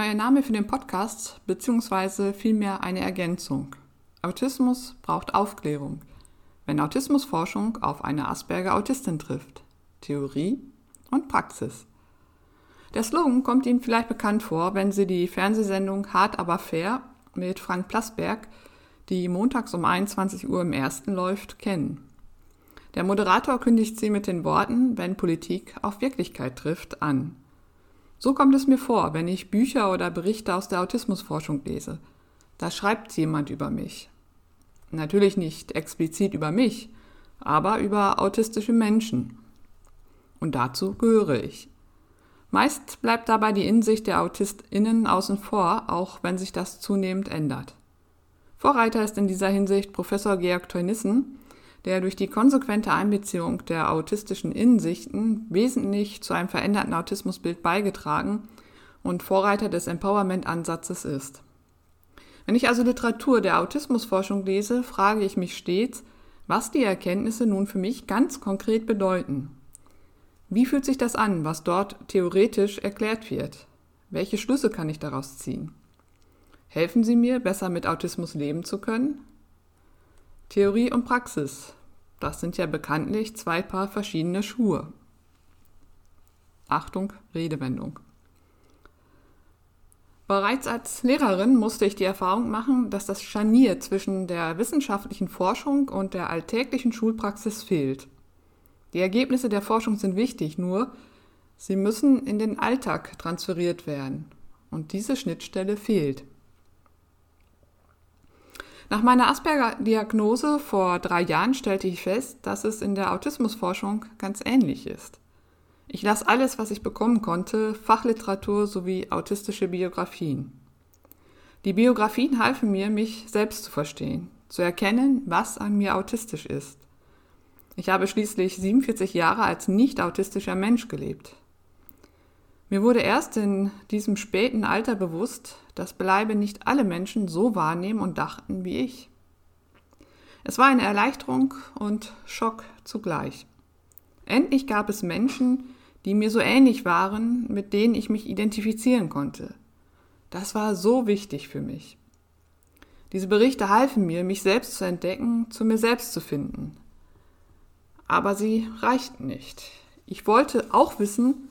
Neuer Name für den Podcast, beziehungsweise vielmehr eine Ergänzung. Autismus braucht Aufklärung, wenn Autismusforschung auf eine Asperger-Autistin trifft. Theorie und Praxis. Der Slogan kommt Ihnen vielleicht bekannt vor, wenn Sie die Fernsehsendung Hart aber fair mit Frank Plasberg, die montags um 21 Uhr im ersten läuft, kennen. Der Moderator kündigt sie mit den Worten, wenn Politik auf Wirklichkeit trifft, an. So kommt es mir vor, wenn ich Bücher oder Berichte aus der Autismusforschung lese. Da schreibt jemand über mich. Natürlich nicht explizit über mich, aber über autistische Menschen. Und dazu gehöre ich. Meist bleibt dabei die Insicht der AutistInnen außen vor, auch wenn sich das zunehmend ändert. Vorreiter ist in dieser Hinsicht Professor Georg Teunissen, der durch die konsequente Einbeziehung der autistischen Innensichten wesentlich zu einem veränderten Autismusbild beigetragen und Vorreiter des Empowerment-Ansatzes ist. Wenn ich also Literatur der Autismusforschung lese, frage ich mich stets, was die Erkenntnisse nun für mich ganz konkret bedeuten. Wie fühlt sich das an, was dort theoretisch erklärt wird? Welche Schlüsse kann ich daraus ziehen? Helfen sie mir, besser mit Autismus leben zu können? Theorie und Praxis. Das sind ja bekanntlich zwei Paar verschiedene Schuhe. Achtung, Redewendung. Bereits als Lehrerin musste ich die Erfahrung machen, dass das Scharnier zwischen der wissenschaftlichen Forschung und der alltäglichen Schulpraxis fehlt. Die Ergebnisse der Forschung sind wichtig, nur sie müssen in den Alltag transferiert werden. Und diese Schnittstelle fehlt. Nach meiner Asperger-Diagnose vor drei Jahren stellte ich fest, dass es in der Autismusforschung ganz ähnlich ist. Ich las alles, was ich bekommen konnte, Fachliteratur sowie autistische Biografien. Die Biografien halfen mir, mich selbst zu verstehen, zu erkennen, was an mir autistisch ist. Ich habe schließlich 47 Jahre als nicht autistischer Mensch gelebt. Mir wurde erst in diesem späten Alter bewusst, dass beileibe nicht alle Menschen so wahrnehmen und dachten wie ich. Es war eine Erleichterung und Schock zugleich. Endlich gab es Menschen, die mir so ähnlich waren, mit denen ich mich identifizieren konnte. Das war so wichtig für mich. Diese Berichte halfen mir, mich selbst zu entdecken, zu mir selbst zu finden. Aber sie reichten nicht. Ich wollte auch wissen,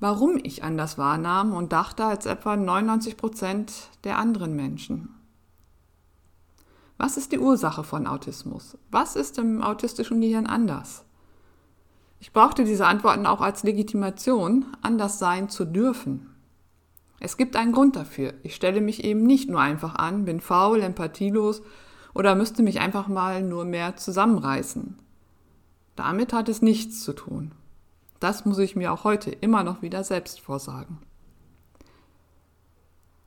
warum ich anders wahrnahm und dachte als etwa 99 Prozent der anderen Menschen. Was ist die Ursache von Autismus? Was ist im autistischen Gehirn anders? Ich brauchte diese Antworten auch als Legitimation, anders sein zu dürfen. Es gibt einen Grund dafür. Ich stelle mich eben nicht nur einfach an, bin faul, empathielos oder müsste mich einfach mal nur mehr zusammenreißen. Damit hat es nichts zu tun. Das muss ich mir auch heute immer noch wieder selbst vorsagen.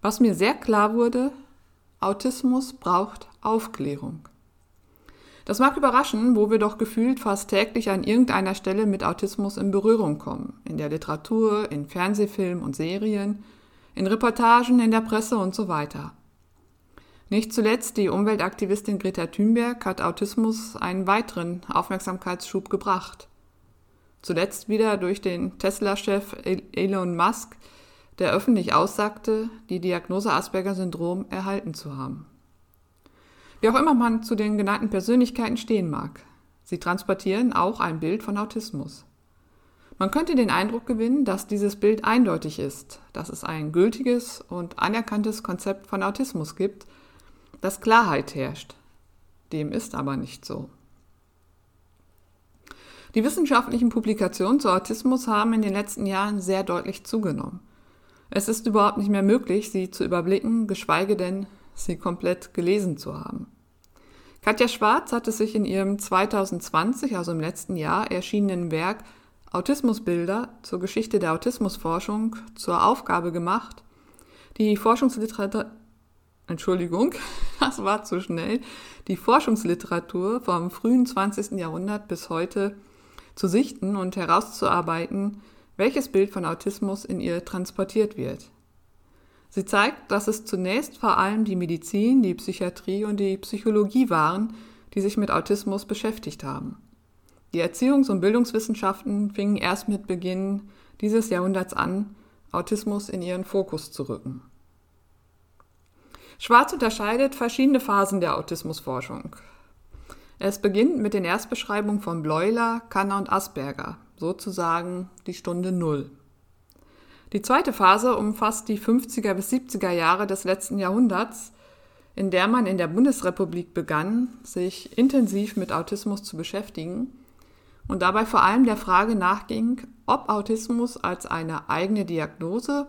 Was mir sehr klar wurde, Autismus braucht Aufklärung. Das mag überraschen, wo wir doch gefühlt fast täglich an irgendeiner Stelle mit Autismus in Berührung kommen. In der Literatur, in Fernsehfilmen und Serien, in Reportagen, in der Presse und so weiter. Nicht zuletzt die Umweltaktivistin Greta Thunberg hat Autismus einen weiteren Aufmerksamkeitsschub gebracht. Zuletzt wieder durch den Tesla-Chef Elon Musk, der öffentlich aussagte, die Diagnose Asperger-Syndrom erhalten zu haben. Wie auch immer man zu den genannten Persönlichkeiten stehen mag, sie transportieren auch ein Bild von Autismus. Man könnte den Eindruck gewinnen, dass dieses Bild eindeutig ist, dass es ein gültiges und anerkanntes Konzept von Autismus gibt, dass Klarheit herrscht. Dem ist aber nicht so. Die wissenschaftlichen Publikationen zu Autismus haben in den letzten Jahren sehr deutlich zugenommen. Es ist überhaupt nicht mehr möglich, sie zu überblicken, geschweige denn, sie komplett gelesen zu haben. Katja Schwarz hat es sich in ihrem 2020, also im letzten Jahr, erschienenen Werk Autismusbilder zur Geschichte der Autismusforschung zur Aufgabe gemacht, die Forschungsliteratur, Entschuldigung, das war zu schnell, die Forschungsliteratur vom frühen 20. Jahrhundert bis heute zu sichten und herauszuarbeiten, welches Bild von Autismus in ihr transportiert wird. Sie zeigt, dass es zunächst vor allem die Medizin, die Psychiatrie und die Psychologie waren, die sich mit Autismus beschäftigt haben. Die Erziehungs- und Bildungswissenschaften fingen erst mit Beginn dieses Jahrhunderts an, Autismus in ihren Fokus zu rücken. Schwarz unterscheidet verschiedene Phasen der Autismusforschung. Es beginnt mit den Erstbeschreibungen von Bleuler, Kanner und Asperger, sozusagen die Stunde Null. Die zweite Phase umfasst die 50er bis 70er Jahre des letzten Jahrhunderts, in der man in der Bundesrepublik begann, sich intensiv mit Autismus zu beschäftigen und dabei vor allem der Frage nachging, ob Autismus als eine eigene Diagnose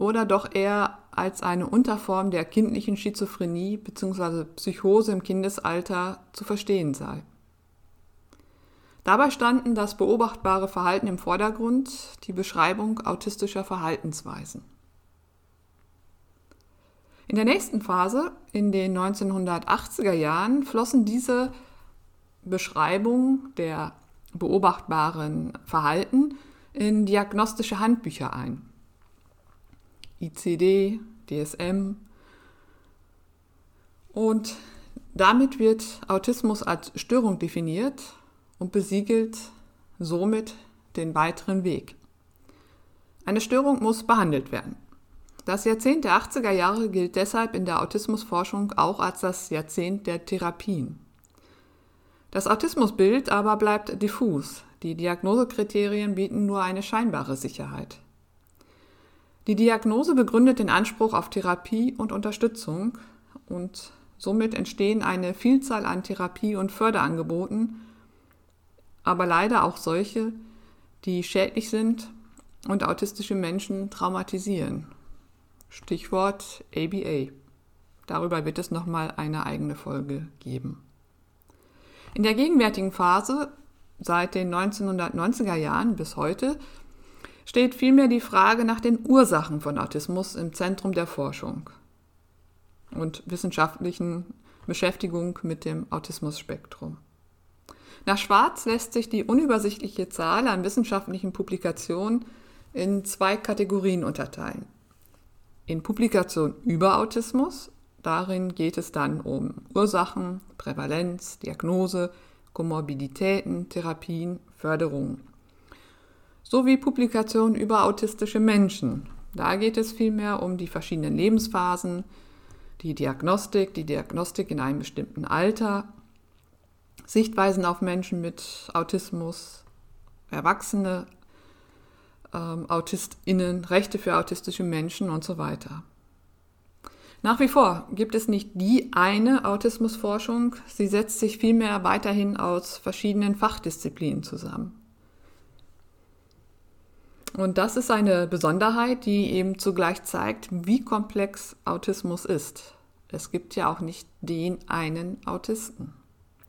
oder doch eher als eine Unterform der kindlichen Schizophrenie bzw. Psychose im Kindesalter zu verstehen sei. Dabei standen das beobachtbare Verhalten im Vordergrund, die Beschreibung autistischer Verhaltensweisen. In der nächsten Phase, in den 1980er Jahren, flossen diese Beschreibungen der beobachtbaren Verhalten in diagnostische Handbücher ein. ICD, DSM. Und damit wird Autismus als Störung definiert und besiegelt somit den weiteren Weg. Eine Störung muss behandelt werden. Das Jahrzehnt der 80er Jahre gilt deshalb in der Autismusforschung auch als das Jahrzehnt der Therapien. Das Autismusbild aber bleibt diffus. Die Diagnosekriterien bieten nur eine scheinbare Sicherheit. Die Diagnose begründet den Anspruch auf Therapie und Unterstützung und somit entstehen eine Vielzahl an Therapie- und Förderangeboten, aber leider auch solche, die schädlich sind und autistische Menschen traumatisieren. Stichwort ABA. Darüber wird es nochmal eine eigene Folge geben. In der gegenwärtigen Phase, seit den 1990er Jahren bis heute, steht vielmehr die Frage nach den Ursachen von Autismus im Zentrum der Forschung und wissenschaftlichen Beschäftigung mit dem Autismusspektrum. Nach Schwarz lässt sich die unübersichtliche Zahl an wissenschaftlichen Publikationen in zwei Kategorien unterteilen. In Publikationen über Autismus, darin geht es dann um Ursachen, Prävalenz, Diagnose, Komorbiditäten, Therapien, Förderungen sowie Publikationen über autistische Menschen. Da geht es vielmehr um die verschiedenen Lebensphasen, die Diagnostik, die Diagnostik in einem bestimmten Alter, Sichtweisen auf Menschen mit Autismus, Erwachsene, ähm, AutistInnen, Rechte für autistische Menschen und so weiter. Nach wie vor gibt es nicht die eine Autismusforschung, sie setzt sich vielmehr weiterhin aus verschiedenen Fachdisziplinen zusammen. Und das ist eine Besonderheit, die eben zugleich zeigt, wie komplex Autismus ist. Es gibt ja auch nicht den einen Autisten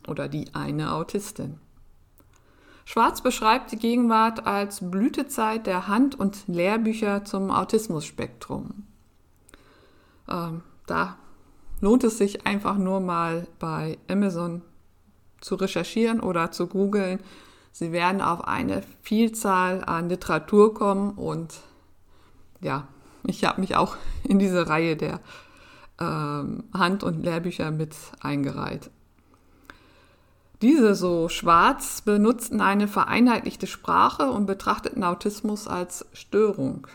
oder die eine Autistin. Schwarz beschreibt die Gegenwart als Blütezeit der Hand- und Lehrbücher zum Autismusspektrum. Ähm, da lohnt es sich einfach nur mal bei Amazon zu recherchieren oder zu googeln, Sie werden auf eine Vielzahl an Literatur kommen und ja, ich habe mich auch in diese Reihe der ähm, Hand- und Lehrbücher mit eingereiht. Diese so schwarz benutzten eine vereinheitlichte Sprache und betrachteten Autismus als Störung.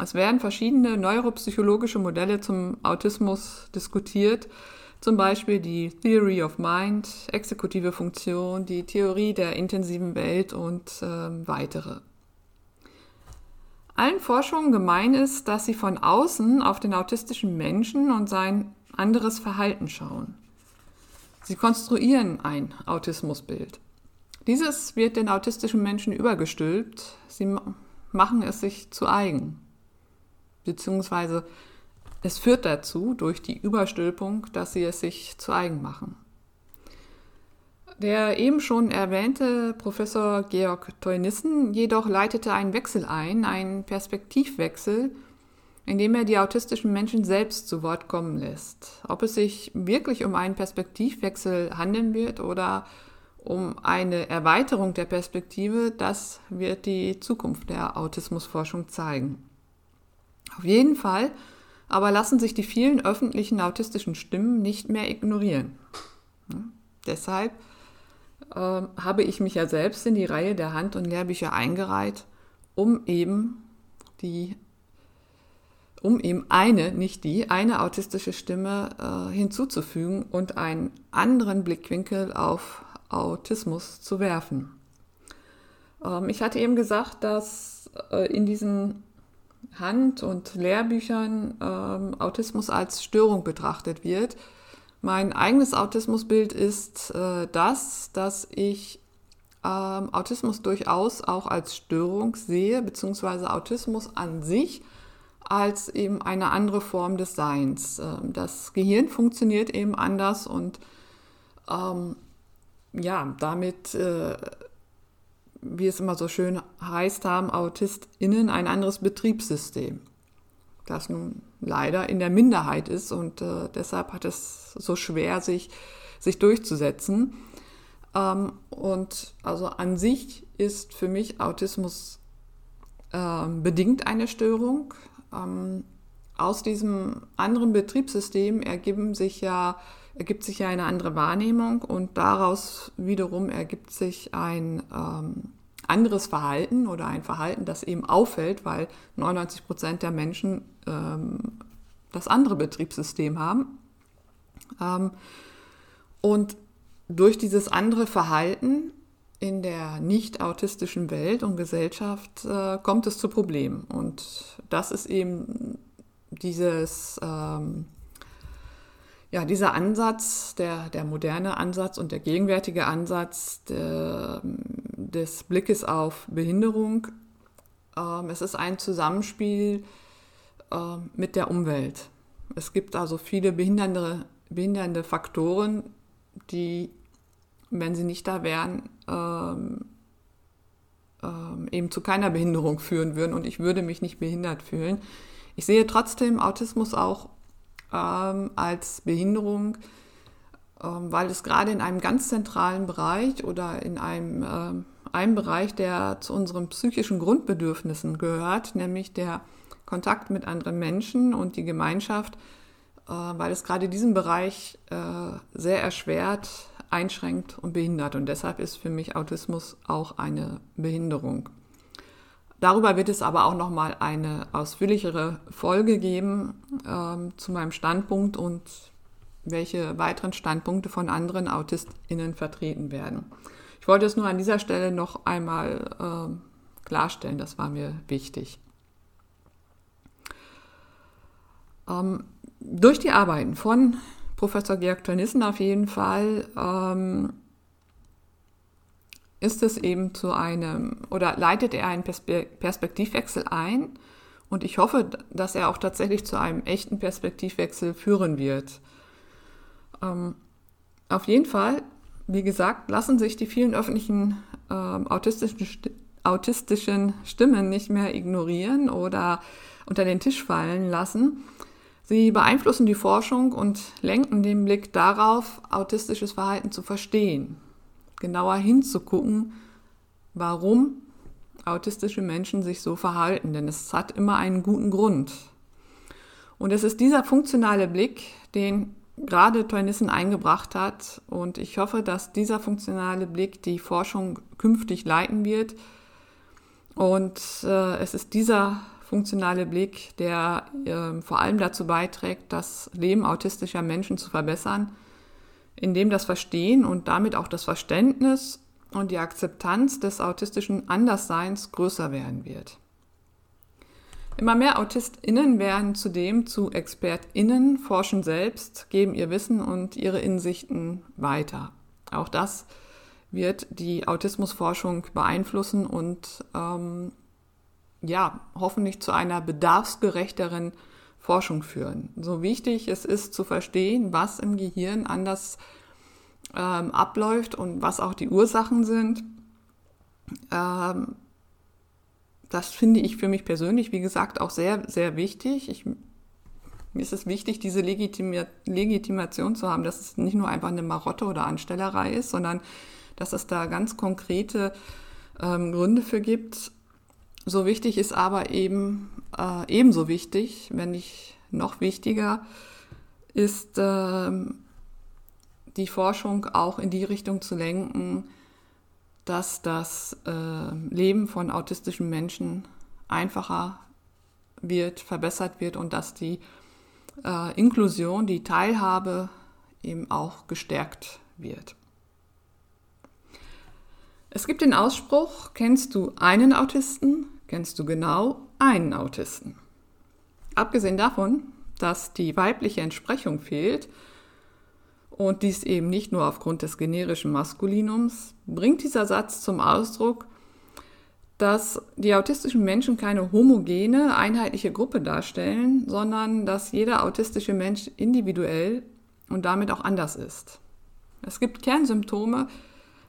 Es werden verschiedene neuropsychologische Modelle zum Autismus diskutiert, zum Beispiel die Theory of Mind, exekutive Funktion, die Theorie der intensiven Welt und äh, weitere. Allen Forschungen gemein ist, dass sie von außen auf den autistischen Menschen und sein anderes Verhalten schauen. Sie konstruieren ein Autismusbild. Dieses wird den autistischen Menschen übergestülpt. Sie machen es sich zu eigen. Beziehungsweise es führt dazu, durch die Überstülpung, dass sie es sich zu eigen machen. Der eben schon erwähnte Professor Georg Teunissen jedoch leitete einen Wechsel ein, einen Perspektivwechsel, indem er die autistischen Menschen selbst zu Wort kommen lässt. Ob es sich wirklich um einen Perspektivwechsel handeln wird oder um eine Erweiterung der Perspektive, das wird die Zukunft der Autismusforschung zeigen. Auf jeden Fall aber lassen sich die vielen öffentlichen autistischen Stimmen nicht mehr ignorieren. Deshalb äh, habe ich mich ja selbst in die Reihe der Hand- und Lehrbücher eingereiht, um eben die um ihm eine, nicht die, eine autistische Stimme äh, hinzuzufügen und einen anderen Blickwinkel auf Autismus zu werfen. Ähm, ich hatte eben gesagt, dass äh, in diesen Hand- und Lehrbüchern ähm, Autismus als Störung betrachtet wird. Mein eigenes Autismusbild ist äh, das, dass ich ähm, Autismus durchaus auch als Störung sehe, beziehungsweise Autismus an sich als eben eine andere Form des Seins. Ähm, das Gehirn funktioniert eben anders und ähm, ja, damit, äh, wie es immer so schön heißt, haben AutistInnen ein anderes Betriebssystem, das nun leider in der Minderheit ist und äh, deshalb hat es so schwer, sich, sich durchzusetzen. Ähm, und also an sich ist für mich Autismus äh, bedingt eine Störung. Ähm, aus diesem anderen Betriebssystem ergeben sich ja, ergibt sich ja eine andere Wahrnehmung und daraus wiederum ergibt sich ein ähm, anderes Verhalten oder ein Verhalten, das eben auffällt, weil 99 Prozent der Menschen ähm, das andere Betriebssystem haben. Ähm, und durch dieses andere Verhalten in der nicht autistischen Welt und Gesellschaft äh, kommt es zu Problemen. Und das ist eben dieses, ähm, ja, dieser Ansatz, der, der moderne Ansatz und der gegenwärtige Ansatz der, des Blickes auf Behinderung. Ähm, es ist ein Zusammenspiel äh, mit der Umwelt. Es gibt also viele behindernde, behindernde Faktoren, die wenn sie nicht da wären, ähm, ähm, eben zu keiner Behinderung führen würden und ich würde mich nicht behindert fühlen. Ich sehe trotzdem Autismus auch ähm, als Behinderung, ähm, weil es gerade in einem ganz zentralen Bereich oder in einem, äh, einem Bereich, der zu unseren psychischen Grundbedürfnissen gehört, nämlich der Kontakt mit anderen Menschen und die Gemeinschaft, äh, weil es gerade diesen Bereich äh, sehr erschwert, einschränkt und behindert. Und deshalb ist für mich Autismus auch eine Behinderung. Darüber wird es aber auch nochmal eine ausführlichere Folge geben ähm, zu meinem Standpunkt und welche weiteren Standpunkte von anderen AutistInnen vertreten werden. Ich wollte es nur an dieser Stelle noch einmal äh, klarstellen, das war mir wichtig. Ähm, durch die Arbeiten von Professor Georg Tornissen auf jeden Fall ähm, ist es eben zu einem oder leitet er einen Perspektivwechsel ein und ich hoffe, dass er auch tatsächlich zu einem echten Perspektivwechsel führen wird. Ähm, auf jeden Fall, wie gesagt, lassen sich die vielen öffentlichen ähm, autistischen, autistischen Stimmen nicht mehr ignorieren oder unter den Tisch fallen lassen. Sie beeinflussen die Forschung und lenken den Blick darauf, autistisches Verhalten zu verstehen, genauer hinzugucken, warum autistische Menschen sich so verhalten, denn es hat immer einen guten Grund. Und es ist dieser funktionale Blick, den gerade Teunissen eingebracht hat. Und ich hoffe, dass dieser funktionale Blick die Forschung künftig leiten wird. Und äh, es ist dieser funktionale Blick, der äh, vor allem dazu beiträgt, das Leben autistischer Menschen zu verbessern, indem das Verstehen und damit auch das Verständnis und die Akzeptanz des autistischen Andersseins größer werden wird. Immer mehr AutistInnen werden zudem zu ExpertInnen, forschen selbst, geben ihr Wissen und ihre Insichten weiter. Auch das wird die Autismusforschung beeinflussen und ähm, ja, hoffentlich zu einer bedarfsgerechteren Forschung führen. So wichtig es ist zu verstehen, was im Gehirn anders ähm, abläuft und was auch die Ursachen sind. Ähm, das finde ich für mich persönlich, wie gesagt, auch sehr, sehr wichtig. Ich, mir ist es wichtig, diese Legitima Legitimation zu haben, dass es nicht nur einfach eine Marotte oder Anstellerei ist, sondern dass es da ganz konkrete ähm, Gründe für gibt. So wichtig ist aber eben äh, ebenso wichtig, wenn nicht noch wichtiger, ist äh, die Forschung auch in die Richtung zu lenken, dass das äh, Leben von autistischen Menschen einfacher wird, verbessert wird und dass die äh, Inklusion, die Teilhabe eben auch gestärkt wird. Es gibt den Ausspruch, kennst du einen Autisten, kennst du genau einen Autisten. Abgesehen davon, dass die weibliche Entsprechung fehlt, und dies eben nicht nur aufgrund des generischen Maskulinums, bringt dieser Satz zum Ausdruck, dass die autistischen Menschen keine homogene, einheitliche Gruppe darstellen, sondern dass jeder autistische Mensch individuell und damit auch anders ist. Es gibt Kernsymptome,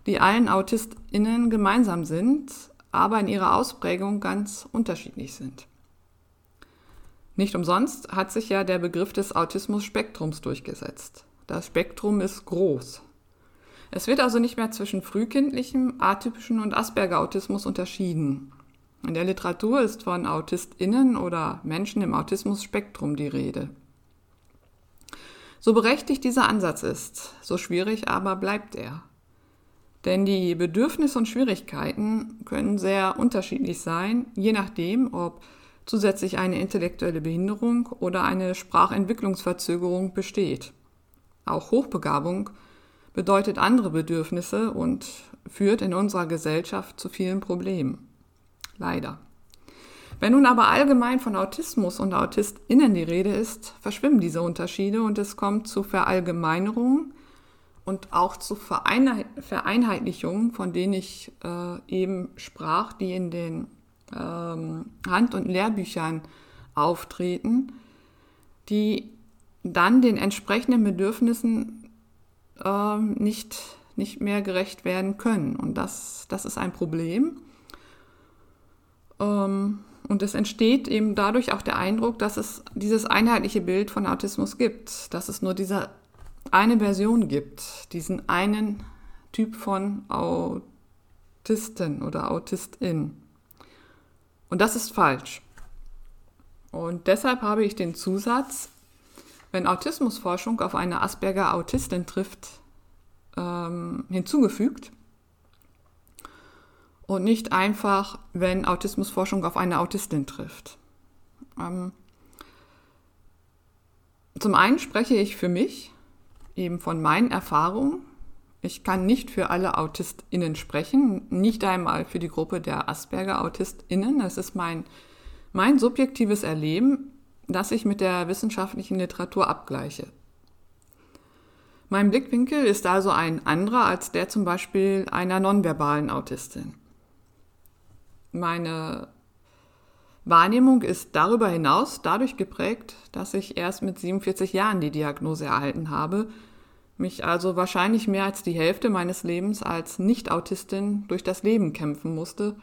die allen AutistInnen gemeinsam sind, aber in ihrer Ausprägung ganz unterschiedlich sind. Nicht umsonst hat sich ja der Begriff des Autismus-Spektrums durchgesetzt. Das Spektrum ist groß. Es wird also nicht mehr zwischen frühkindlichem, atypischen und Asperger-Autismus unterschieden. In der Literatur ist von AutistInnen oder Menschen im Autismus-Spektrum die Rede. So berechtigt dieser Ansatz ist, so schwierig aber bleibt er. Denn die Bedürfnisse und Schwierigkeiten können sehr unterschiedlich sein, je nachdem, ob zusätzlich eine intellektuelle Behinderung oder eine Sprachentwicklungsverzögerung besteht. Auch Hochbegabung bedeutet andere Bedürfnisse und führt in unserer Gesellschaft zu vielen Problemen. Leider. Wenn nun aber allgemein von Autismus und AutistInnen die Rede ist, verschwimmen diese Unterschiede und es kommt zu Verallgemeinerungen und auch zu Vereinheitlichungen, von denen ich äh, eben sprach, die in den ähm, Hand- und Lehrbüchern auftreten, die dann den entsprechenden Bedürfnissen äh, nicht, nicht mehr gerecht werden können. Und das, das ist ein Problem. Ähm, und es entsteht eben dadurch auch der Eindruck, dass es dieses einheitliche Bild von Autismus gibt, dass es nur diese eine Version gibt, diesen einen Typ von Autisten oder Autistin. Und das ist falsch. Und deshalb habe ich den Zusatz wenn Autismusforschung auf eine Asperger-Autistin trifft, ähm, hinzugefügt. Und nicht einfach, wenn Autismusforschung auf eine Autistin trifft. Ähm, zum einen spreche ich für mich, eben von meinen Erfahrungen. Ich kann nicht für alle AutistInnen sprechen, nicht einmal für die Gruppe der Asperger-AutistInnen. Das ist mein, mein subjektives Erleben das ich mit der wissenschaftlichen Literatur abgleiche. Mein Blickwinkel ist also ein anderer als der zum Beispiel einer nonverbalen Autistin. Meine Wahrnehmung ist darüber hinaus dadurch geprägt, dass ich erst mit 47 Jahren die Diagnose erhalten habe, mich also wahrscheinlich mehr als die Hälfte meines Lebens als Nicht-Autistin durch das Leben kämpfen musste,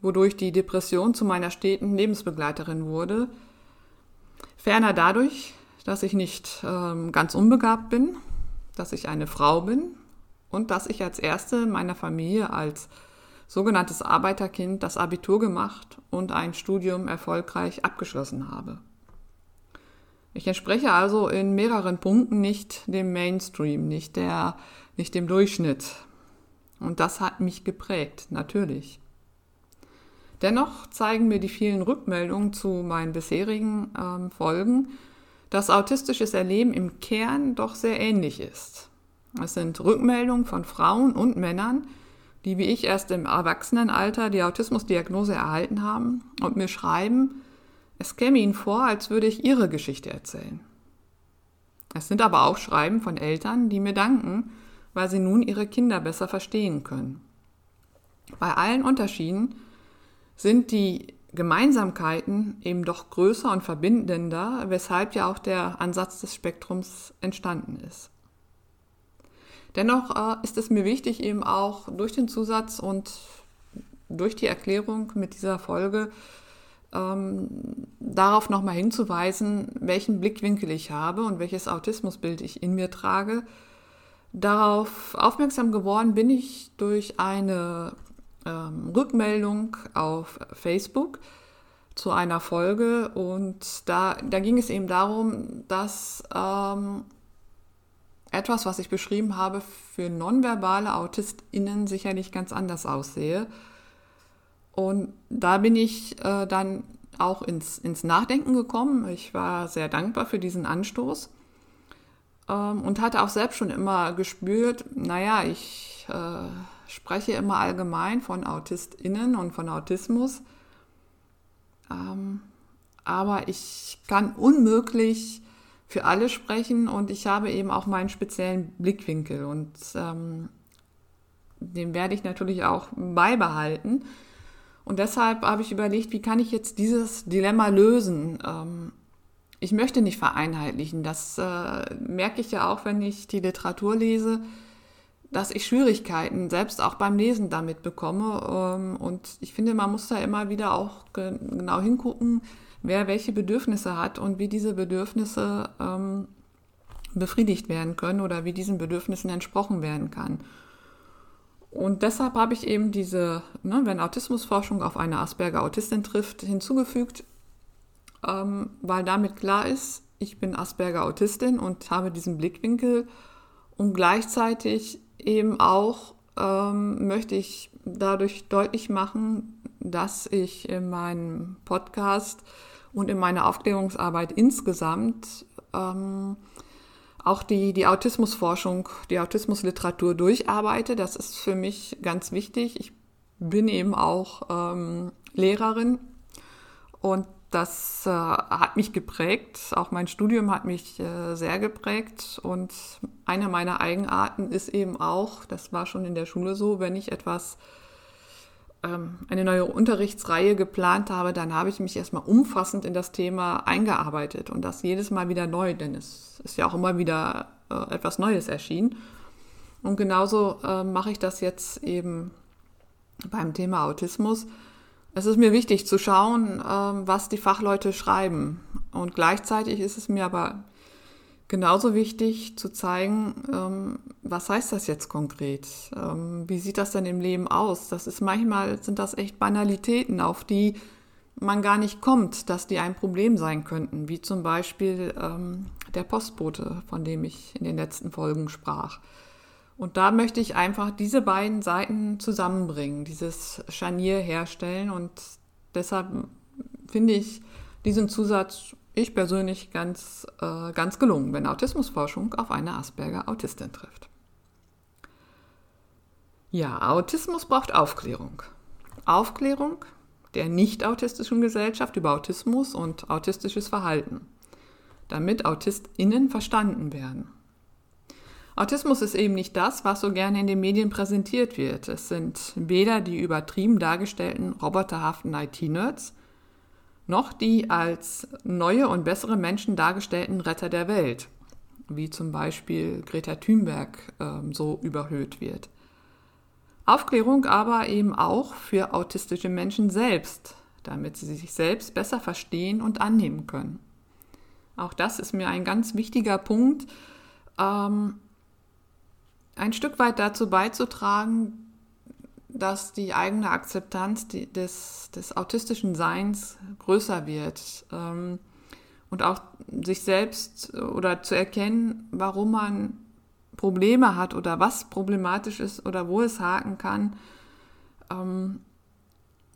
wodurch die Depression zu meiner steten Lebensbegleiterin wurde, Ferner dadurch, dass ich nicht ähm, ganz unbegabt bin, dass ich eine Frau bin und dass ich als erste meiner Familie als sogenanntes Arbeiterkind das Abitur gemacht und ein Studium erfolgreich abgeschlossen habe. Ich entspreche also in mehreren Punkten nicht dem Mainstream, nicht, der, nicht dem Durchschnitt. Und das hat mich geprägt, natürlich. Dennoch zeigen mir die vielen Rückmeldungen zu meinen bisherigen ähm, Folgen, dass autistisches Erleben im Kern doch sehr ähnlich ist. Es sind Rückmeldungen von Frauen und Männern, die wie ich erst im Erwachsenenalter die Autismusdiagnose erhalten haben und mir schreiben, es käme ihnen vor, als würde ich ihre Geschichte erzählen. Es sind aber auch Schreiben von Eltern, die mir danken, weil sie nun ihre Kinder besser verstehen können. Bei allen Unterschieden sind die Gemeinsamkeiten eben doch größer und verbindender, weshalb ja auch der Ansatz des Spektrums entstanden ist. Dennoch äh, ist es mir wichtig, eben auch durch den Zusatz und durch die Erklärung mit dieser Folge ähm, darauf nochmal hinzuweisen, welchen Blickwinkel ich habe und welches Autismusbild ich in mir trage. Darauf aufmerksam geworden bin ich durch eine ähm, Rückmeldung auf Facebook zu einer Folge und da, da ging es eben darum, dass ähm, etwas, was ich beschrieben habe, für nonverbale AutistInnen sicherlich ganz anders aussehe. Und da bin ich äh, dann auch ins, ins Nachdenken gekommen. Ich war sehr dankbar für diesen Anstoß ähm, und hatte auch selbst schon immer gespürt, naja, ich äh, spreche immer allgemein von AutistInnen und von Autismus. Ähm, aber ich kann unmöglich für alle sprechen und ich habe eben auch meinen speziellen Blickwinkel und ähm, den werde ich natürlich auch beibehalten. Und deshalb habe ich überlegt, wie kann ich jetzt dieses Dilemma lösen? Ähm, ich möchte nicht vereinheitlichen. Das äh, merke ich ja auch, wenn ich die Literatur lese, dass ich Schwierigkeiten selbst auch beim Lesen damit bekomme. Ähm, und ich finde, man muss da immer wieder auch genau hingucken, wer welche Bedürfnisse hat und wie diese Bedürfnisse ähm, befriedigt werden können oder wie diesen Bedürfnissen entsprochen werden kann. Und deshalb habe ich eben diese, ne, wenn Autismusforschung auf eine Asperger-Autistin trifft, hinzugefügt, ähm, weil damit klar ist, ich bin Asperger-Autistin und habe diesen Blickwinkel. Und gleichzeitig eben auch ähm, möchte ich dadurch deutlich machen, dass ich in meinem Podcast und in meiner Aufklärungsarbeit insgesamt ähm, auch die, die Autismusforschung, die Autismusliteratur durcharbeite. Das ist für mich ganz wichtig. Ich bin eben auch ähm, Lehrerin und das äh, hat mich geprägt. Auch mein Studium hat mich äh, sehr geprägt. Und eine meiner Eigenarten ist eben auch, das war schon in der Schule so, wenn ich etwas ähm, eine neue Unterrichtsreihe geplant habe, dann habe ich mich erstmal umfassend in das Thema eingearbeitet und das jedes Mal wieder neu, denn es ist ja auch immer wieder äh, etwas Neues erschienen. Und genauso äh, mache ich das jetzt eben beim Thema Autismus. Es ist mir wichtig zu schauen, äh, was die Fachleute schreiben. Und gleichzeitig ist es mir aber genauso wichtig zu zeigen, ähm, was heißt das jetzt konkret? Ähm, wie sieht das denn im Leben aus? Das ist manchmal sind das echt Banalitäten, auf die man gar nicht kommt, dass die ein Problem sein könnten, wie zum Beispiel ähm, der Postbote, von dem ich in den letzten Folgen sprach. Und da möchte ich einfach diese beiden Seiten zusammenbringen, dieses Scharnier herstellen und deshalb finde ich diesen Zusatz ich persönlich ganz, äh, ganz gelungen, wenn Autismusforschung auf eine Asperger-Autistin trifft. Ja, Autismus braucht Aufklärung. Aufklärung der nicht-autistischen Gesellschaft über Autismus und autistisches Verhalten, damit AutistInnen verstanden werden. Autismus ist eben nicht das, was so gerne in den Medien präsentiert wird. Es sind weder die übertrieben dargestellten roboterhaften IT-Nerds, noch die als neue und bessere Menschen dargestellten Retter der Welt, wie zum Beispiel Greta Thunberg äh, so überhöht wird. Aufklärung aber eben auch für autistische Menschen selbst, damit sie sich selbst besser verstehen und annehmen können. Auch das ist mir ein ganz wichtiger Punkt, ähm, ein Stück weit dazu beizutragen, dass die eigene Akzeptanz des, des autistischen Seins größer wird ähm, und auch sich selbst oder zu erkennen, warum man Probleme hat oder was problematisch ist oder wo es haken kann. Ähm,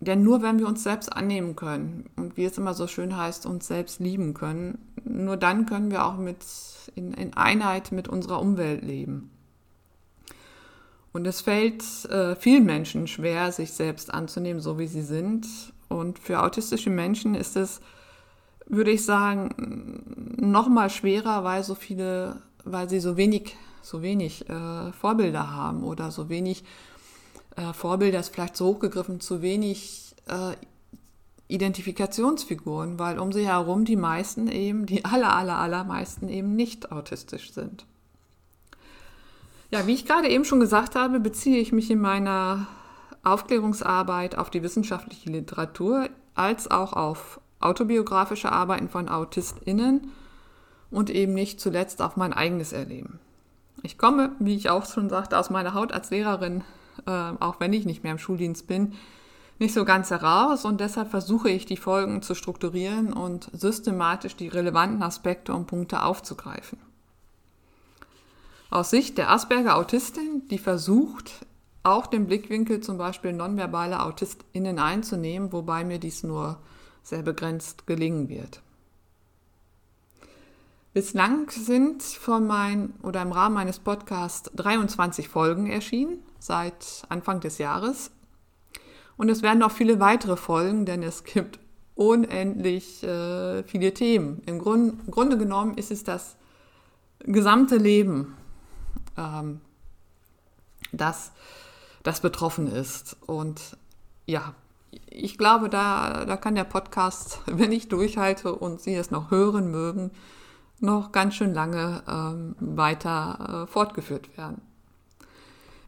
denn nur wenn wir uns selbst annehmen können und wie es immer so schön heißt, uns selbst lieben können, nur dann können wir auch mit, in, in Einheit mit unserer Umwelt leben. Und es fällt äh, vielen Menschen schwer, sich selbst anzunehmen, so wie sie sind. Und für autistische Menschen ist es, würde ich sagen, noch mal schwerer, weil so viele, weil sie so wenig, so wenig äh, Vorbilder haben oder so wenig äh, Vorbilder ist vielleicht so hochgegriffen, zu wenig äh, Identifikationsfiguren, weil um sie herum die meisten eben, die aller, aller, allermeisten eben nicht autistisch sind. Ja, wie ich gerade eben schon gesagt habe, beziehe ich mich in meiner Aufklärungsarbeit auf die wissenschaftliche Literatur als auch auf autobiografische Arbeiten von AutistInnen und eben nicht zuletzt auf mein eigenes Erleben. Ich komme, wie ich auch schon sagte, aus meiner Haut als Lehrerin äh, auch wenn ich nicht mehr im Schuldienst bin, nicht so ganz heraus und deshalb versuche ich die Folgen zu strukturieren und systematisch die relevanten Aspekte und Punkte aufzugreifen. Aus Sicht der Asperger-Autistin, die versucht, auch den Blickwinkel zum Beispiel nonverbaler AutistInnen einzunehmen, wobei mir dies nur sehr begrenzt gelingen wird. Bislang sind von mein oder im Rahmen meines Podcasts 23 Folgen erschienen seit Anfang des Jahres. Und es werden noch viele weitere folgen, denn es gibt unendlich äh, viele Themen. Im, Grund, im, Grunde genommen ist es das gesamte Leben, ähm, das, das betroffen ist. Und ja, ich glaube, da, da kann der Podcast, wenn ich durchhalte und Sie es noch hören mögen, noch ganz schön lange ähm, weiter äh, fortgeführt werden.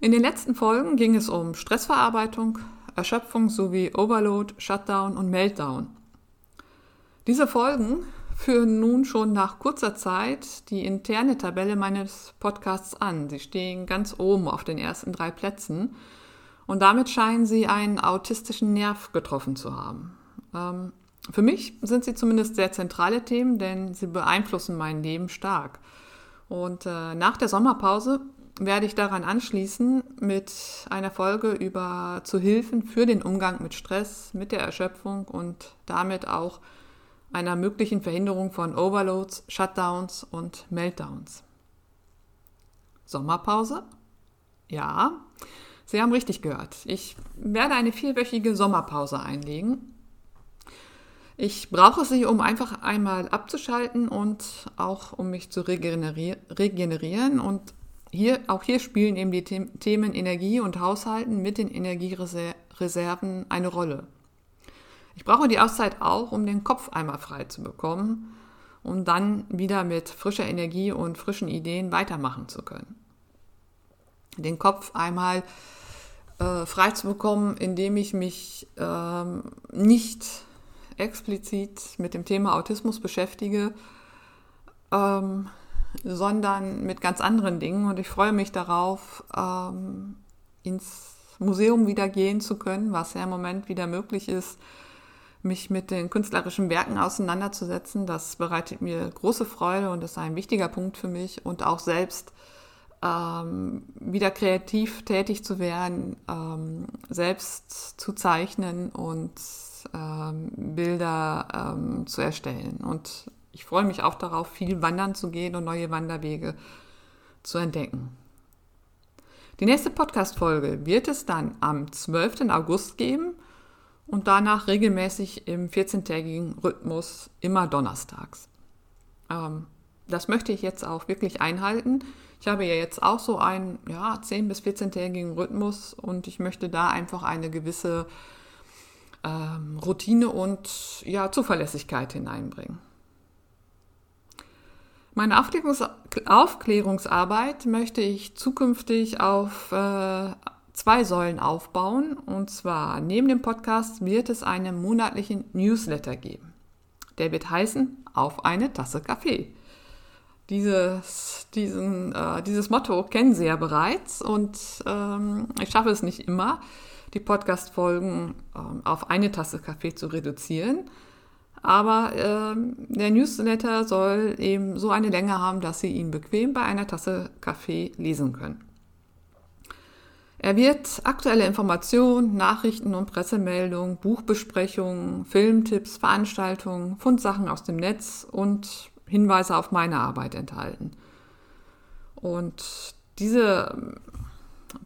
In den letzten Folgen ging es um Stressverarbeitung, Erschöpfung sowie Overload, Shutdown und Meltdown. Diese Folgen führen nun schon nach kurzer Zeit die interne Tabelle meines Podcasts an. Sie stehen ganz oben auf den ersten drei Plätzen und damit scheinen sie einen autistischen Nerv getroffen zu haben. Ähm, für mich sind sie zumindest sehr zentrale Themen, denn sie beeinflussen mein Leben stark. Und äh, nach der Sommerpause werde ich daran anschließen mit einer Folge über zu Hilfen für den Umgang mit Stress, mit der Erschöpfung und damit auch einer möglichen Verhinderung von Overloads, Shutdowns und Meltdowns. Sommerpause? Ja, Sie haben richtig gehört. Ich werde eine vierwöchige Sommerpause einlegen. Ich brauche sie, um einfach einmal abzuschalten und auch um mich zu regenerieren und hier, auch hier spielen eben die Themen Energie und Haushalten mit den Energiereserven eine Rolle. Ich brauche die Auszeit auch, um den Kopf einmal frei zu bekommen, um dann wieder mit frischer Energie und frischen Ideen weitermachen zu können. Den Kopf einmal äh, frei zu bekommen, indem ich mich ähm, nicht explizit mit dem Thema Autismus beschäftige, ähm, sondern mit ganz anderen Dingen. Und ich freue mich darauf, ähm, ins Museum wieder gehen zu können, was ja im Moment wieder möglich ist, mich mit den künstlerischen Werken auseinanderzusetzen. Das bereitet mir große Freude und ist ein wichtiger Punkt für mich und auch selbst ähm, wieder kreativ tätig zu werden, ähm, selbst zu zeichnen und ähm, Bilder ähm, zu erstellen. Und ich freue mich auch darauf, viel wandern zu gehen und neue Wanderwege zu entdecken. Die nächste Podcast-Folge wird es dann am 12. August geben und danach regelmäßig im 14-tägigen Rhythmus immer donnerstags. Ähm, das möchte ich jetzt auch wirklich einhalten. Ich habe ja jetzt auch so einen ja, 10- bis 14-tägigen Rhythmus und ich möchte da einfach eine gewisse ähm, Routine und ja, Zuverlässigkeit hineinbringen. Meine Aufklärungs Aufklärungsarbeit möchte ich zukünftig auf äh, zwei Säulen aufbauen. Und zwar neben dem Podcast wird es einen monatlichen Newsletter geben. Der wird heißen Auf eine Tasse Kaffee. Dieses, diesen, äh, dieses Motto kennen Sie ja bereits und ähm, ich schaffe es nicht immer, die Podcast-Folgen ähm, auf eine Tasse Kaffee zu reduzieren. Aber äh, der Newsletter soll eben so eine Länge haben, dass Sie ihn bequem bei einer Tasse Kaffee lesen können. Er wird aktuelle Informationen, Nachrichten und Pressemeldungen, Buchbesprechungen, Filmtipps, Veranstaltungen, Fundsachen aus dem Netz und Hinweise auf meine Arbeit enthalten. Und diese,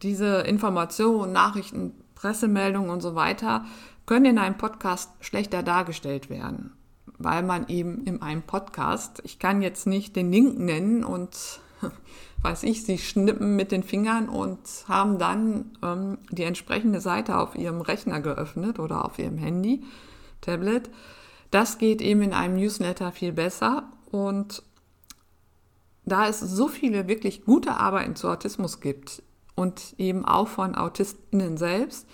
diese Informationen, Nachrichten, Pressemeldungen und so weiter können in einem Podcast schlechter dargestellt werden, weil man eben in einem Podcast, ich kann jetzt nicht den Link nennen und weiß ich, sie schnippen mit den Fingern und haben dann ähm, die entsprechende Seite auf ihrem Rechner geöffnet oder auf ihrem Handy, Tablet. Das geht eben in einem Newsletter viel besser und da es so viele wirklich gute Arbeiten zu Autismus gibt und eben auch von AutistInnen selbst,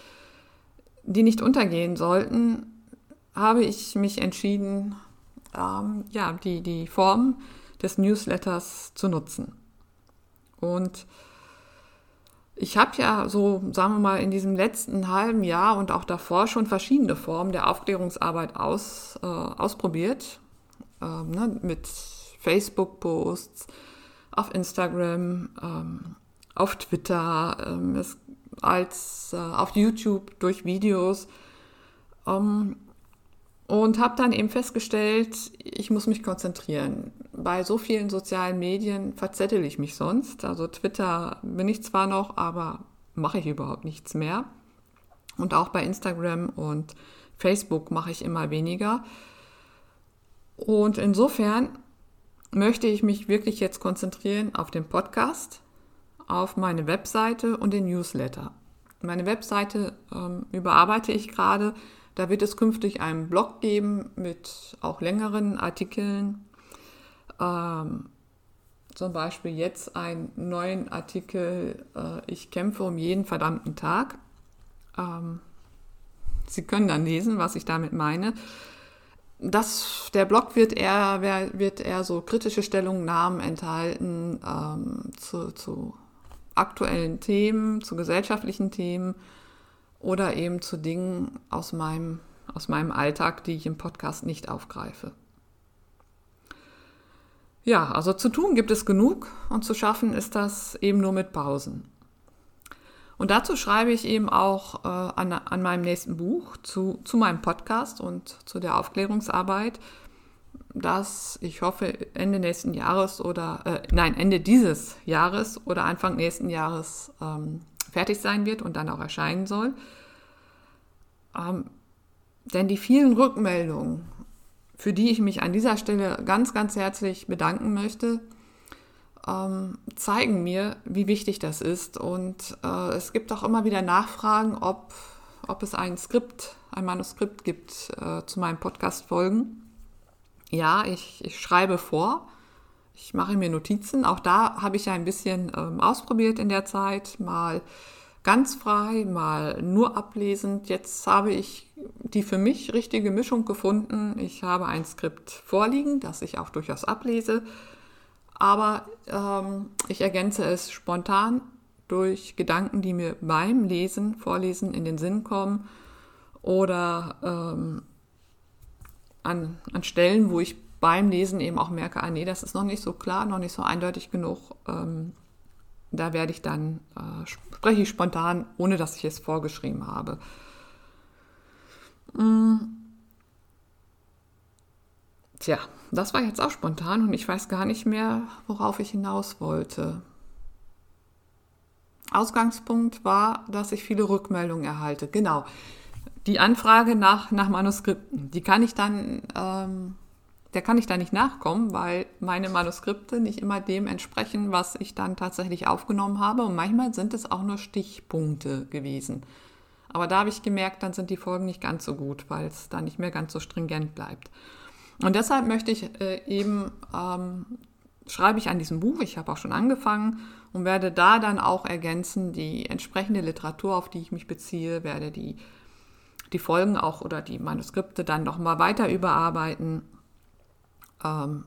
die nicht untergehen sollten, habe ich mich entschieden, ähm, ja, die, die Form des Newsletters zu nutzen. Und ich habe ja so, sagen wir mal, in diesem letzten halben Jahr und auch davor schon verschiedene Formen der Aufklärungsarbeit aus, äh, ausprobiert. Ähm, ne, mit Facebook-Posts, auf Instagram, ähm, auf Twitter, ähm, es, als äh, auf YouTube durch Videos. Ähm, und habe dann eben festgestellt, ich muss mich konzentrieren. Bei so vielen sozialen Medien verzettel ich mich sonst. Also Twitter bin ich zwar noch, aber mache ich überhaupt nichts mehr. Und auch bei Instagram und Facebook mache ich immer weniger. Und insofern möchte ich mich wirklich jetzt konzentrieren auf den Podcast, auf meine Webseite und den Newsletter. Meine Webseite ähm, überarbeite ich gerade da wird es künftig einen Blog geben mit auch längeren Artikeln. Ähm, zum Beispiel jetzt einen neuen Artikel, äh, ich kämpfe um jeden verdammten Tag. Ähm, Sie können dann lesen, was ich damit meine. Das, der Blog wird eher, wird eher so kritische Stellungnahmen enthalten ähm, zu, zu aktuellen Themen, zu gesellschaftlichen Themen oder eben zu Dingen aus meinem, aus meinem Alltag, die ich im Podcast nicht aufgreife. Ja, also zu tun gibt es genug und zu schaffen ist das eben nur mit Pausen. Und dazu schreibe ich eben auch äh, an, an meinem nächsten Buch zu, zu meinem Podcast und zu der Aufklärungsarbeit, das ich hoffe Ende nächsten Jahres oder äh, nein, Ende dieses Jahres oder Anfang nächsten Jahres ähm, fertig sein wird und dann auch erscheinen soll. Ähm, denn die vielen Rückmeldungen, für die ich mich an dieser Stelle ganz, ganz herzlich bedanken möchte, ähm, zeigen mir, wie wichtig das ist. Und äh, es gibt auch immer wieder Nachfragen, ob, ob es ein Skript, ein Manuskript gibt äh, zu meinen Podcast-Folgen. Ja, ich, ich schreibe vor. Ich mache mir Notizen. Auch da habe ich ja ein bisschen ähm, ausprobiert in der Zeit. Mal ganz frei, mal nur ablesend. Jetzt habe ich die für mich richtige Mischung gefunden. Ich habe ein Skript vorliegen, das ich auch durchaus ablese. Aber ähm, ich ergänze es spontan durch Gedanken, die mir beim Lesen, Vorlesen in den Sinn kommen oder ähm, an, an Stellen, wo ich beim Lesen eben auch merke, ah nee, das ist noch nicht so klar, noch nicht so eindeutig genug. Ähm, da werde ich dann, äh, spreche ich spontan, ohne dass ich es vorgeschrieben habe. Mm. Tja, das war jetzt auch spontan und ich weiß gar nicht mehr, worauf ich hinaus wollte. Ausgangspunkt war, dass ich viele Rückmeldungen erhalte. Genau. Die Anfrage nach, nach Manuskripten, die kann ich dann ähm, der kann ich da nicht nachkommen, weil meine Manuskripte nicht immer dem entsprechen, was ich dann tatsächlich aufgenommen habe. Und manchmal sind es auch nur Stichpunkte gewesen. Aber da habe ich gemerkt, dann sind die Folgen nicht ganz so gut, weil es da nicht mehr ganz so stringent bleibt. Und deshalb möchte ich äh, eben, ähm, schreibe ich an diesem Buch, ich habe auch schon angefangen und werde da dann auch ergänzen die entsprechende Literatur, auf die ich mich beziehe, werde die, die Folgen auch oder die Manuskripte dann nochmal weiter überarbeiten ähm,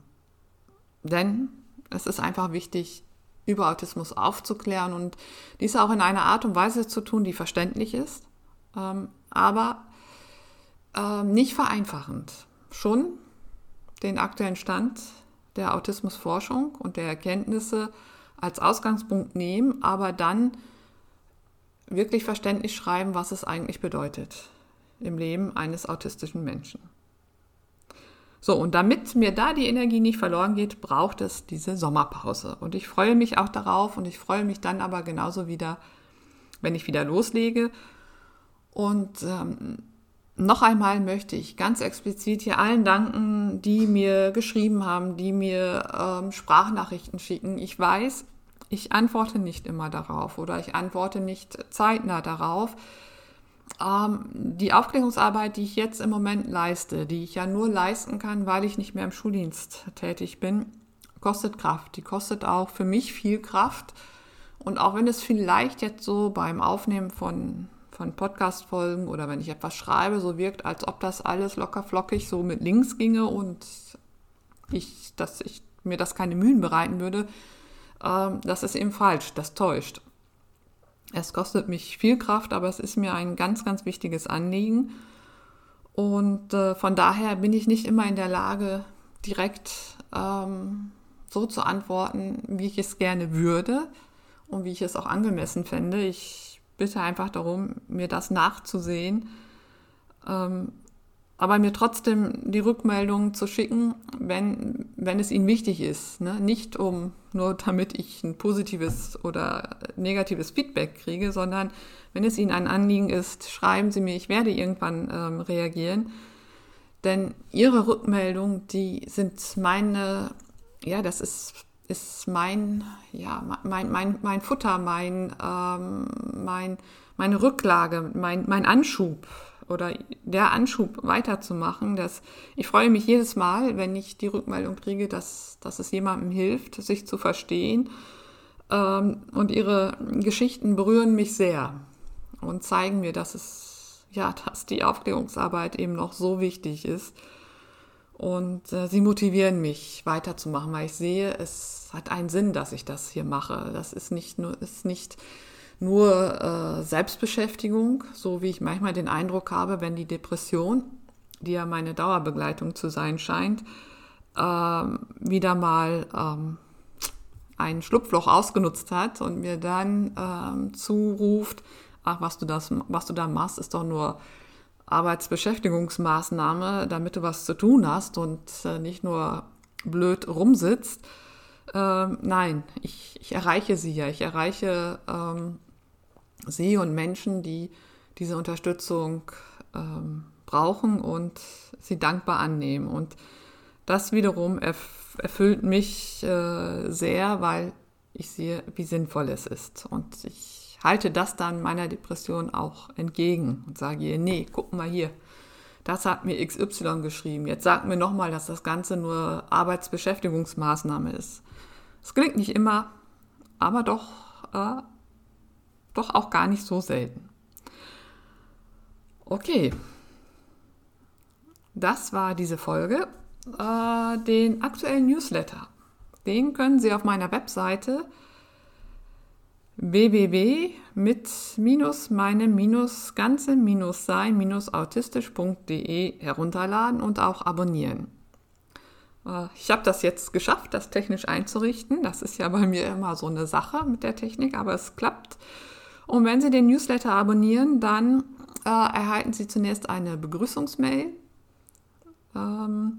denn es ist einfach wichtig, über Autismus aufzuklären und dies auch in einer Art und Weise zu tun, die verständlich ist, ähm, aber ähm, nicht vereinfachend. schon den aktuellen Stand der Autismusforschung und der Erkenntnisse als Ausgangspunkt nehmen, aber dann wirklich verständlich schreiben, was es eigentlich bedeutet im Leben eines autistischen Menschen. So, und damit mir da die Energie nicht verloren geht, braucht es diese Sommerpause. Und ich freue mich auch darauf und ich freue mich dann aber genauso wieder, wenn ich wieder loslege. Und ähm, noch einmal möchte ich ganz explizit hier allen danken, die mir geschrieben haben, die mir ähm, Sprachnachrichten schicken. Ich weiß, ich antworte nicht immer darauf oder ich antworte nicht zeitnah darauf. Ähm, die Aufklärungsarbeit, die ich jetzt im Moment leiste, die ich ja nur leisten kann, weil ich nicht mehr im Schuldienst tätig bin, kostet Kraft. Die kostet auch für mich viel Kraft. Und auch wenn es vielleicht jetzt so beim Aufnehmen von von Podcast-Folgen oder wenn ich etwas schreibe, so wirkt, als ob das alles locker flockig so mit links ginge und ich, dass ich mir das keine Mühen bereiten würde, ähm, das ist eben falsch, das täuscht. Es kostet mich viel Kraft, aber es ist mir ein ganz, ganz wichtiges Anliegen. Und äh, von daher bin ich nicht immer in der Lage, direkt ähm, so zu antworten, wie ich es gerne würde und wie ich es auch angemessen fände. Ich bitte einfach darum, mir das nachzusehen, ähm, aber mir trotzdem die Rückmeldung zu schicken, wenn, wenn es Ihnen wichtig ist. Ne? Nicht um nur damit ich ein positives oder negatives Feedback kriege, sondern wenn es Ihnen ein Anliegen ist, schreiben Sie mir, ich werde irgendwann ähm, reagieren. Denn Ihre Rückmeldung, die sind meine, ja, das ist ist mein, ja, mein, mein, mein Futter, mein, ähm, mein, meine Rücklage, mein, mein Anschub oder der Anschub weiterzumachen. Dass ich freue mich jedes Mal, wenn ich die Rückmeldung kriege, dass, dass es jemandem hilft, sich zu verstehen. Ähm, und ihre Geschichten berühren mich sehr und zeigen mir, dass es, ja, dass die Aufklärungsarbeit eben noch so wichtig ist und äh, sie motivieren mich weiterzumachen, weil ich sehe, es hat einen Sinn, dass ich das hier mache. Das ist nicht nur, ist nicht nur äh, Selbstbeschäftigung, so wie ich manchmal den Eindruck habe, wenn die Depression, die ja meine Dauerbegleitung zu sein scheint, äh, wieder mal ähm, ein Schlupfloch ausgenutzt hat und mir dann ähm, zuruft, ach, was du, das, was du da machst, ist doch nur Arbeitsbeschäftigungsmaßnahme, damit du was zu tun hast und äh, nicht nur blöd rumsitzt. Ähm, nein, ich, ich, erreiche sie ja. Ich erreiche ähm, sie und Menschen, die diese Unterstützung ähm, brauchen und sie dankbar annehmen. Und das wiederum erf erfüllt mich äh, sehr, weil ich sehe, wie sinnvoll es ist. Und ich halte das dann meiner Depression auch entgegen und sage ihr, nee, guck mal hier, das hat mir XY geschrieben. Jetzt sag mir nochmal, dass das Ganze nur Arbeitsbeschäftigungsmaßnahme ist. Es klingt nicht immer, aber doch, äh, doch auch gar nicht so selten. Okay, das war diese Folge. Äh, den aktuellen Newsletter, den können Sie auf meiner Webseite www mit minus meinem minus ganze minus sein minus autistisch.de herunterladen und auch abonnieren. Äh, ich habe das jetzt geschafft, das technisch einzurichten. Das ist ja bei mir immer so eine Sache mit der Technik, aber es klappt. Und wenn Sie den Newsletter abonnieren, dann äh, erhalten Sie zunächst eine Begrüßungsmail, ähm,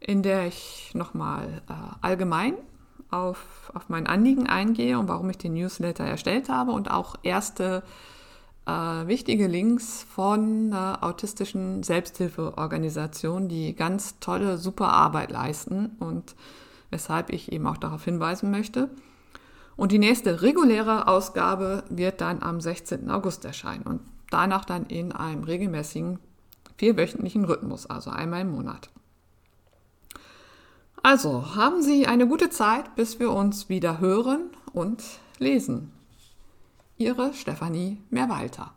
in der ich nochmal äh, allgemein auf, auf mein Anliegen eingehe und warum ich den Newsletter erstellt habe und auch erste äh, wichtige Links von äh, autistischen Selbsthilfeorganisationen, die ganz tolle, super Arbeit leisten und weshalb ich eben auch darauf hinweisen möchte. Und die nächste reguläre Ausgabe wird dann am 16. August erscheinen und danach dann in einem regelmäßigen vierwöchentlichen Rhythmus, also einmal im Monat. Also haben Sie eine gute Zeit, bis wir uns wieder hören und lesen. Ihre Stefanie Mehrwalter.